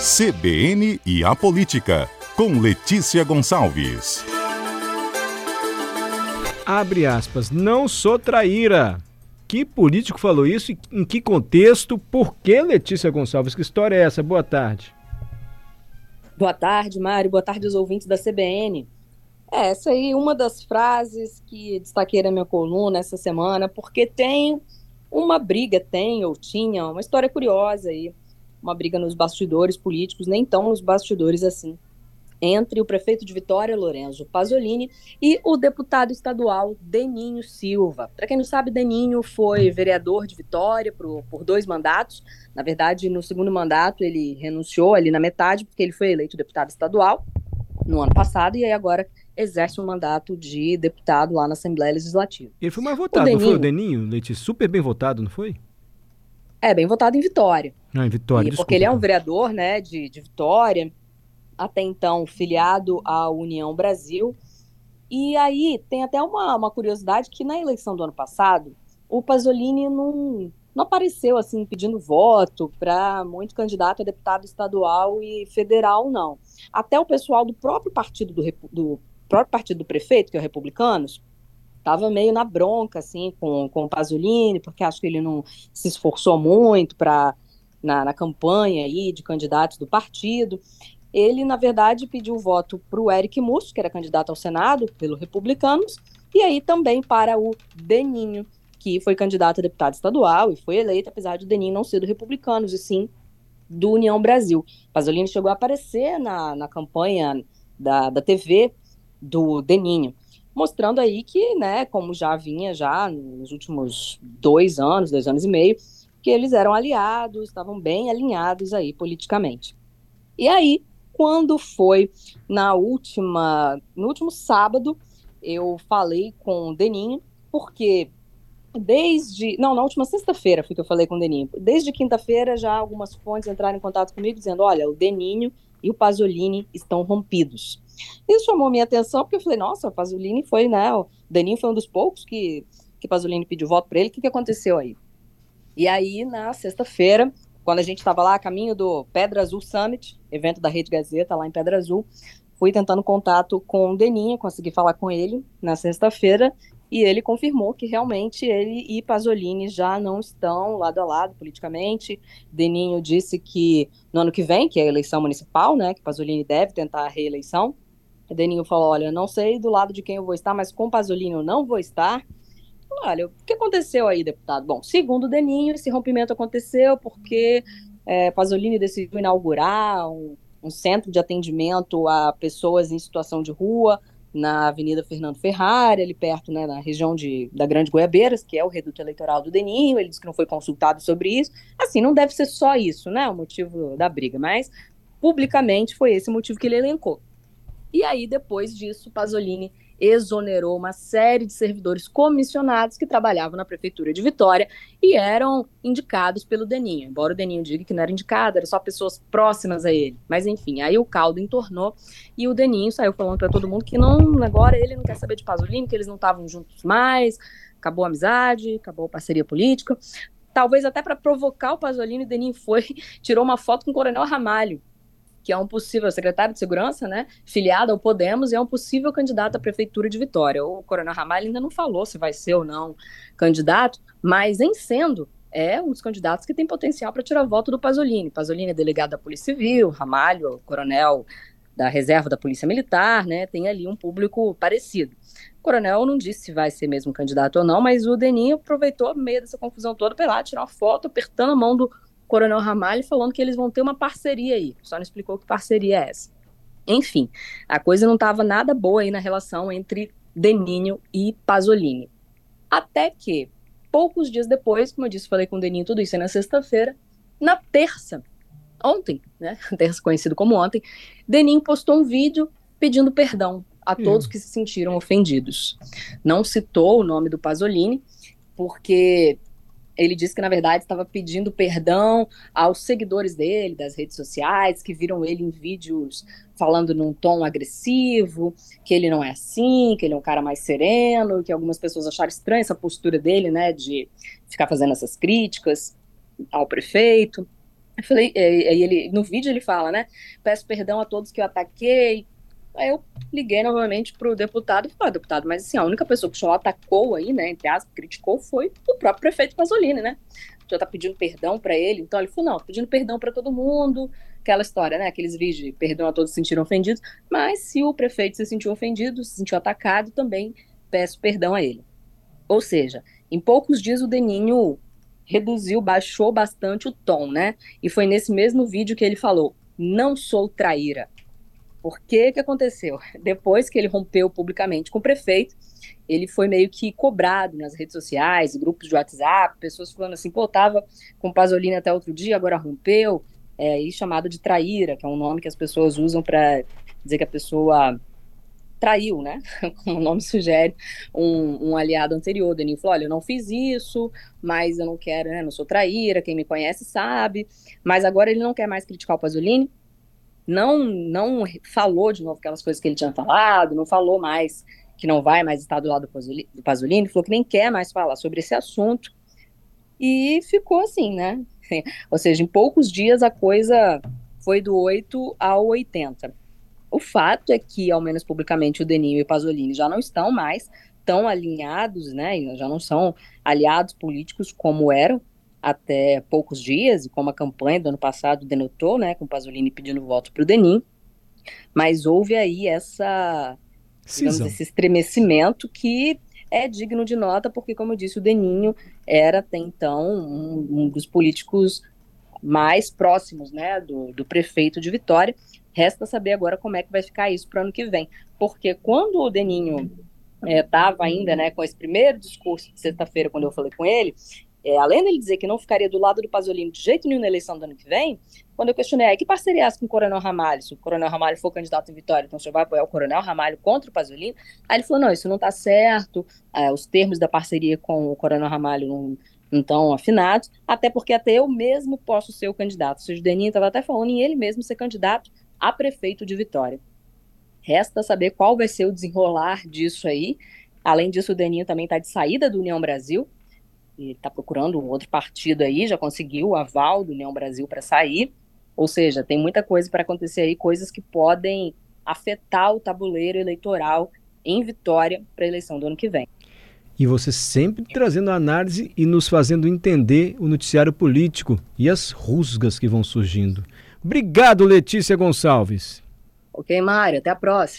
CBN e a Política, com Letícia Gonçalves. Abre aspas, não sou traíra. Que político falou isso? Em que contexto? Por que Letícia Gonçalves? Que história é essa? Boa tarde. Boa tarde, Mário. Boa tarde aos ouvintes da CBN. É, essa aí uma das frases que destaquei na minha coluna essa semana, porque tem uma briga, tem ou tinha, uma história curiosa aí uma briga nos bastidores políticos, nem tão nos bastidores assim, entre o prefeito de Vitória, Lorenzo Pasolini, e o deputado estadual Deninho Silva. Para quem não sabe, Deninho foi vereador de Vitória por, por dois mandatos. Na verdade, no segundo mandato, ele renunciou ali na metade, porque ele foi eleito deputado estadual no ano passado, e aí agora exerce um mandato de deputado lá na Assembleia Legislativa. Ele foi mais votado, Deninho, não foi o Deninho, Leite? Super bem votado, não foi? É, bem votado em Vitória. Não, em Vitória, e, Porque ele é um vereador, né, de, de Vitória, até então filiado à União Brasil. E aí tem até uma, uma curiosidade que na eleição do ano passado, o Pasolini não, não apareceu assim pedindo voto para muito candidato a deputado estadual e federal, não. Até o pessoal do próprio partido do, do próprio partido do prefeito, que é o Republicanos, estava meio na bronca, assim, com, com o Pasolini, porque acho que ele não se esforçou muito para na, na, campanha aí de candidatos do partido. Ele, na verdade, pediu voto para o Eric Musso, que era candidato ao Senado pelo Republicanos, e aí também para o Deninho, que foi candidato a deputado estadual e foi eleito, apesar de o Deninho não ser do Republicanos, e sim do União Brasil. Pasolini chegou a aparecer na, na campanha da, da TV do Deninho mostrando aí que, né, como já vinha já nos últimos dois anos, dois anos e meio, que eles eram aliados, estavam bem alinhados aí politicamente. E aí, quando foi na última, no último sábado, eu falei com o Deninho, porque desde, não, na última sexta-feira foi que eu falei com o Deninho. Desde quinta-feira já algumas fontes entraram em contato comigo dizendo, olha, o Deninho e o Pasolini estão rompidos. Isso chamou minha atenção, porque eu falei, nossa, Pasolini foi, né? O Daninho foi um dos poucos que, que Pasolini pediu voto para ele. O que, que aconteceu aí? E aí, na sexta-feira, quando a gente estava lá a caminho do Pedra Azul Summit, evento da Rede Gazeta, lá em Pedra Azul, fui tentando contato com o Deninho, consegui falar com ele na sexta-feira, e ele confirmou que realmente ele e Pasolini já não estão lado a lado politicamente. Deninho disse que no ano que vem, que é a eleição municipal, né, que Pasolini deve tentar a reeleição, Deninho falou: Olha, não sei do lado de quem eu vou estar, mas com Pasolini eu não vou estar. Olha, o que aconteceu aí, deputado? Bom, segundo o Deninho, esse rompimento aconteceu porque é, Pasolini decidiu inaugurar um, um centro de atendimento a pessoas em situação de rua na Avenida Fernando Ferrari, ali perto, né, na região de, da Grande Goiabeiras, que é o reduto eleitoral do Deninho, ele disse que não foi consultado sobre isso. Assim, não deve ser só isso, né, o motivo da briga, mas publicamente foi esse o motivo que ele elencou. E aí, depois disso, Pasolini exonerou uma série de servidores comissionados que trabalhavam na prefeitura de Vitória e eram indicados pelo Deninho. Embora o Deninho diga que não era indicado, eram só pessoas próximas a ele. Mas enfim, aí o caldo entornou e o Deninho saiu falando para todo mundo que não, agora ele não quer saber de Pasolini, que eles não estavam juntos mais, acabou a amizade, acabou a parceria política. Talvez até para provocar o Pasolini, o Deninho foi, tirou uma foto com o Coronel Ramalho, que é um possível secretário de segurança, né, filiado ao Podemos e é um possível candidato à prefeitura de Vitória. O Coronel Ramalho ainda não falou se vai ser ou não candidato, mas em sendo, é um dos candidatos que tem potencial para tirar voto do Pasolini. Pasolini é delegado da Polícia Civil, Ramalho, coronel da reserva da Polícia Militar, né, tem ali um público parecido. O coronel não disse se vai ser mesmo candidato ou não, mas o Deninho aproveitou, meio dessa confusão toda, para lá tirar uma foto, apertando a mão do Coronel Ramalho falando que eles vão ter uma parceria aí. Só não explicou que parceria é essa. Enfim, a coisa não estava nada boa aí na relação entre Deninho e Pasolini. Até que, poucos dias depois, como eu disse, falei com o Deninho tudo isso na sexta-feira, na terça, ontem, né, terça conhecido como ontem, Deninho postou um vídeo pedindo perdão a todos que se sentiram ofendidos. Não citou o nome do Pasolini, porque ele disse que, na verdade, estava pedindo perdão aos seguidores dele, das redes sociais, que viram ele em vídeos falando num tom agressivo, que ele não é assim, que ele é um cara mais sereno, que algumas pessoas acharam estranha essa postura dele, né, de ficar fazendo essas críticas ao prefeito. Eu falei, aí ele, no vídeo ele fala, né? Peço perdão a todos que eu ataquei. Aí eu liguei novamente pro deputado e falei, ah, deputado, mas assim, a única pessoa que o senhor atacou aí, né, entre aspas, criticou, foi o próprio prefeito Pasolini, né? O senhor tá pedindo perdão para ele. Então ele falou, não, pedindo perdão para todo mundo, aquela história, né? Aqueles vídeos de perdão a todos se sentiram ofendidos. Mas se o prefeito se sentiu ofendido, se sentiu atacado, também peço perdão a ele. Ou seja, em poucos dias o Deninho reduziu, baixou bastante o tom, né? E foi nesse mesmo vídeo que ele falou: não sou traíra. Por que que aconteceu? Depois que ele rompeu publicamente com o prefeito, ele foi meio que cobrado nas redes sociais, grupos de WhatsApp, pessoas falando assim, pô, tava com Pasolini até outro dia, agora rompeu, é, e chamado de traíra, que é um nome que as pessoas usam para dizer que a pessoa traiu, né? Como o nome sugere, um, um aliado anterior. O Deninho falou: olha, eu não fiz isso, mas eu não quero, né? Não sou traíra, quem me conhece sabe. Mas agora ele não quer mais criticar o Pasolini. Não, não falou de novo aquelas coisas que ele tinha falado, não falou mais que não vai mais estar do lado do Pasolini, falou que nem quer mais falar sobre esse assunto. E ficou assim, né? Ou seja, em poucos dias a coisa foi do 8 ao 80. O fato é que, ao menos publicamente, o Deninho e o Pasolini já não estão mais tão alinhados, né? Já não são aliados políticos como eram até poucos dias, e como a campanha do ano passado denotou, né? Com o Pasolini pedindo voto para o Deninho. Mas houve aí essa, digamos, esse estremecimento que é digno de nota, porque, como eu disse, o Deninho era até então um, um dos políticos mais próximos né, do, do prefeito de Vitória. Resta saber agora como é que vai ficar isso para o ano que vem. Porque quando o Deninho estava é, ainda né, com esse primeiro discurso de sexta-feira, quando eu falei com ele, é, além dele dizer que não ficaria do lado do Pasolini de jeito nenhum na eleição do ano que vem, quando eu questionei, que parceria é essa com o Coronel Ramalho? Se o Coronel Ramalho for candidato em Vitória, então o senhor vai apoiar o Coronel Ramalho contra o Pasolini? Aí ele falou, não, isso não está certo, é, os termos da parceria com o Coronel Ramalho não, não estão afinados, até porque até eu mesmo posso ser o candidato. O senhor Deninho estava até falando em ele mesmo ser candidato a prefeito de Vitória. Resta saber qual vai ser o desenrolar disso aí. Além disso, o Deninho também está de saída do União Brasil, e está procurando um outro partido aí, já conseguiu o aval do União Brasil para sair. Ou seja, tem muita coisa para acontecer aí, coisas que podem afetar o tabuleiro eleitoral em Vitória para a eleição do ano que vem. E você sempre trazendo análise e nos fazendo entender o noticiário político e as rusgas que vão surgindo. Obrigado, Letícia Gonçalves. Ok, Mário. Até a próxima.